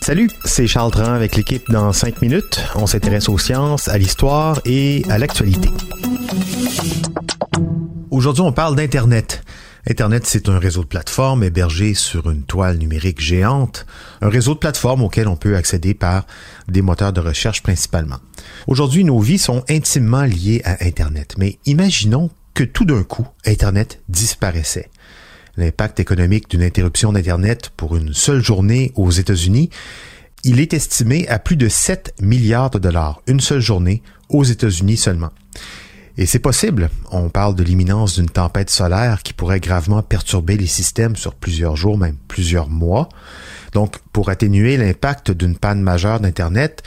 Salut, c'est Charles Tran avec l'équipe dans 5 minutes. On s'intéresse aux sciences, à l'histoire et à l'actualité. Aujourd'hui, on parle d'Internet. Internet, c'est un réseau de plateformes hébergé sur une toile numérique géante, un réseau de plateformes auquel on peut accéder par des moteurs de recherche principalement. Aujourd'hui, nos vies sont intimement liées à Internet, mais imaginons que tout d'un coup, Internet disparaissait. L'impact économique d'une interruption d'Internet pour une seule journée aux États-Unis, il est estimé à plus de 7 milliards de dollars, une seule journée aux États-Unis seulement. Et c'est possible. On parle de l'imminence d'une tempête solaire qui pourrait gravement perturber les systèmes sur plusieurs jours, même plusieurs mois. Donc, pour atténuer l'impact d'une panne majeure d'Internet,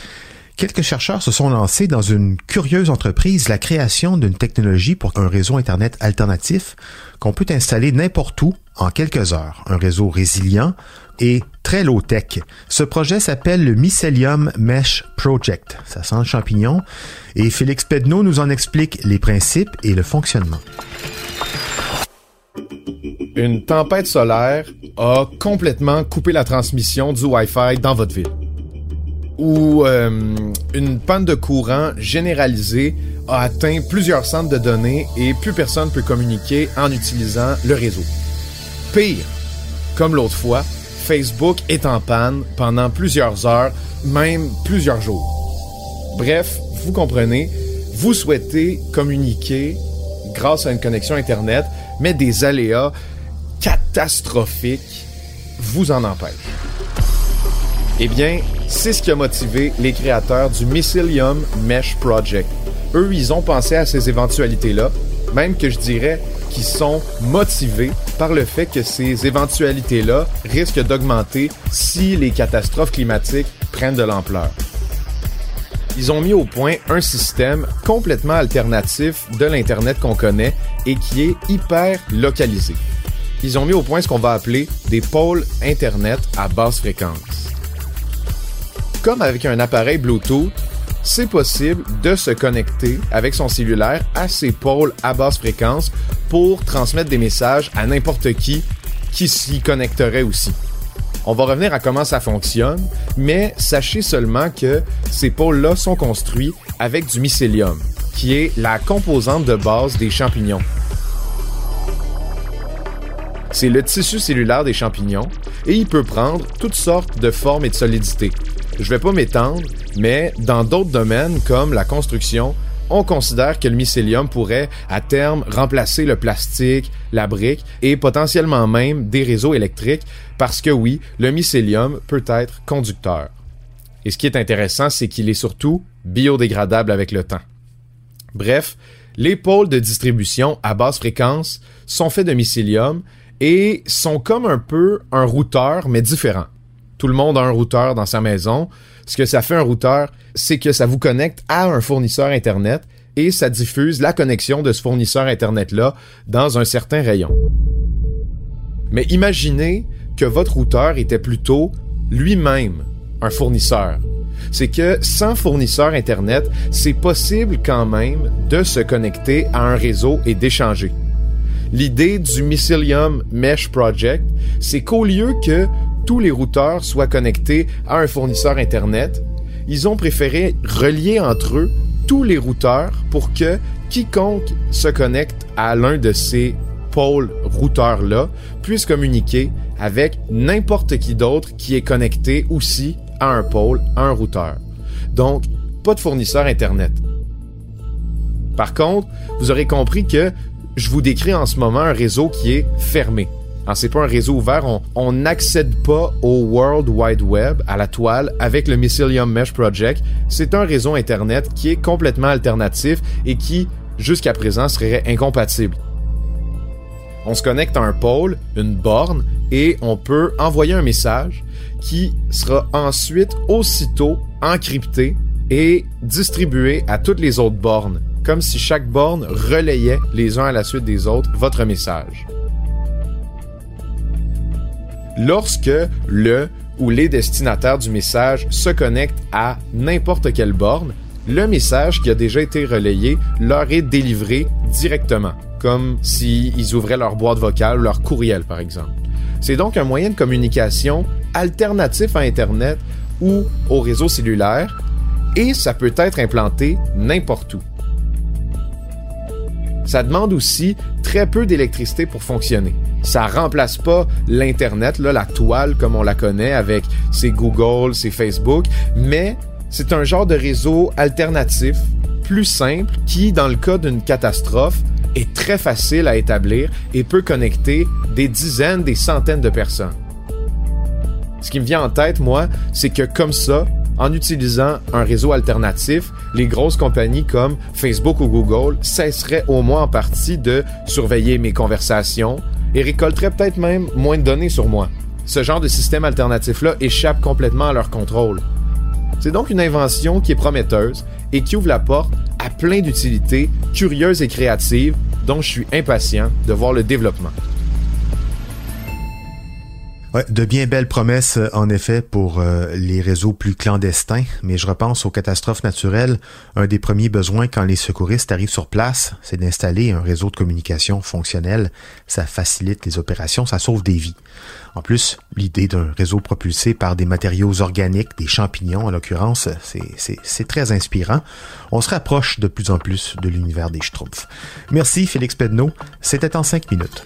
quelques chercheurs se sont lancés dans une curieuse entreprise, la création d'une technologie pour un réseau Internet alternatif qu'on peut installer n'importe où en quelques heures. Un réseau résilient et très low-tech. Ce projet s'appelle le Mycelium Mesh Project. Ça sent le champignon. Et Félix Pedneau nous en explique les principes et le fonctionnement. Une tempête solaire a complètement coupé la transmission du Wi-Fi dans votre ville. Ou euh, une panne de courant généralisée a atteint plusieurs centres de données et plus personne peut communiquer en utilisant le réseau. Pire, comme l'autre fois, Facebook est en panne pendant plusieurs heures, même plusieurs jours. Bref, vous comprenez, vous souhaitez communiquer grâce à une connexion Internet, mais des aléas catastrophiques vous en empêchent. Eh bien, c'est ce qui a motivé les créateurs du Mycelium Mesh Project. Eux, ils ont pensé à ces éventualités-là, même que je dirais qu'ils sont motivés par le fait que ces éventualités-là risquent d'augmenter si les catastrophes climatiques prennent de l'ampleur. Ils ont mis au point un système complètement alternatif de l'Internet qu'on connaît et qui est hyper localisé. Ils ont mis au point ce qu'on va appeler des pôles Internet à basse fréquence. Comme avec un appareil Bluetooth, c'est possible de se connecter avec son cellulaire à ces pôles à basse fréquence pour transmettre des messages à n'importe qui qui s'y connecterait aussi. On va revenir à comment ça fonctionne, mais sachez seulement que ces pôles-là sont construits avec du mycélium, qui est la composante de base des champignons. C'est le tissu cellulaire des champignons et il peut prendre toutes sortes de formes et de solidité. Je vais pas m'étendre, mais dans d'autres domaines comme la construction, on considère que le mycélium pourrait à terme remplacer le plastique, la brique et potentiellement même des réseaux électriques parce que oui, le mycélium peut être conducteur. Et ce qui est intéressant, c'est qu'il est surtout biodégradable avec le temps. Bref, les pôles de distribution à basse fréquence sont faits de mycélium et sont comme un peu un routeur mais différent. Tout le monde a un routeur dans sa maison. Ce que ça fait un routeur, c'est que ça vous connecte à un fournisseur Internet et ça diffuse la connexion de ce fournisseur Internet-là dans un certain rayon. Mais imaginez que votre routeur était plutôt lui-même un fournisseur. C'est que sans fournisseur Internet, c'est possible quand même de se connecter à un réseau et d'échanger. L'idée du Mycelium Mesh Project, c'est qu'au lieu que tous les routeurs soient connectés à un fournisseur Internet, ils ont préféré relier entre eux tous les routeurs pour que quiconque se connecte à l'un de ces pôles routeurs-là puisse communiquer avec n'importe qui d'autre qui est connecté aussi à un pôle, à un routeur. Donc, pas de fournisseur Internet. Par contre, vous aurez compris que je vous décris en ce moment un réseau qui est fermé. Alors, c'est pas un réseau ouvert, on n'accède pas au World Wide Web, à la toile, avec le Mycelium Mesh Project. C'est un réseau Internet qui est complètement alternatif et qui, jusqu'à présent, serait incompatible. On se connecte à un pôle, une borne, et on peut envoyer un message qui sera ensuite aussitôt encrypté et distribué à toutes les autres bornes, comme si chaque borne relayait les uns à la suite des autres votre message. Lorsque le ou les destinataires du message se connectent à n'importe quelle borne, le message qui a déjà été relayé leur est délivré directement, comme s'ils ouvraient leur boîte vocale ou leur courriel par exemple. C'est donc un moyen de communication alternatif à Internet ou au réseau cellulaire et ça peut être implanté n'importe où. Ça demande aussi très peu d'électricité pour fonctionner. Ça remplace pas l'Internet, la toile comme on la connaît avec ses Google, ses Facebook, mais c'est un genre de réseau alternatif, plus simple, qui, dans le cas d'une catastrophe, est très facile à établir et peut connecter des dizaines, des centaines de personnes. Ce qui me vient en tête, moi, c'est que comme ça, en utilisant un réseau alternatif, les grosses compagnies comme Facebook ou Google cesseraient au moins en partie de surveiller mes conversations et récolteraient peut-être même moins de données sur moi. Ce genre de système alternatif-là échappe complètement à leur contrôle. C'est donc une invention qui est prometteuse et qui ouvre la porte à plein d'utilités curieuses et créatives dont je suis impatient de voir le développement. De bien belles promesses, euh, en effet, pour euh, les réseaux plus clandestins, mais je repense aux catastrophes naturelles. Un des premiers besoins quand les secouristes arrivent sur place, c'est d'installer un réseau de communication fonctionnel. Ça facilite les opérations, ça sauve des vies. En plus, l'idée d'un réseau propulsé par des matériaux organiques, des champignons en l'occurrence, c'est très inspirant. On se rapproche de plus en plus de l'univers des Schtroumpfs. Merci Félix Pedneau, c'était en cinq minutes.